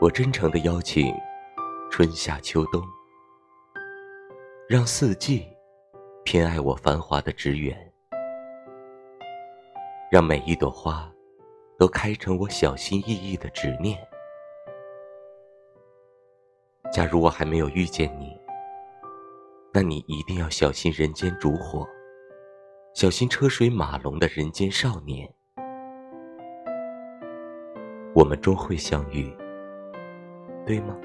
我真诚的邀请，春夏秋冬，让四季偏爱我繁华的纸远，让每一朵花都开成我小心翼翼的执念。假如我还没有遇见你，那你一定要小心人间烛火，小心车水马龙的人间少年。我们终会相遇。对吗？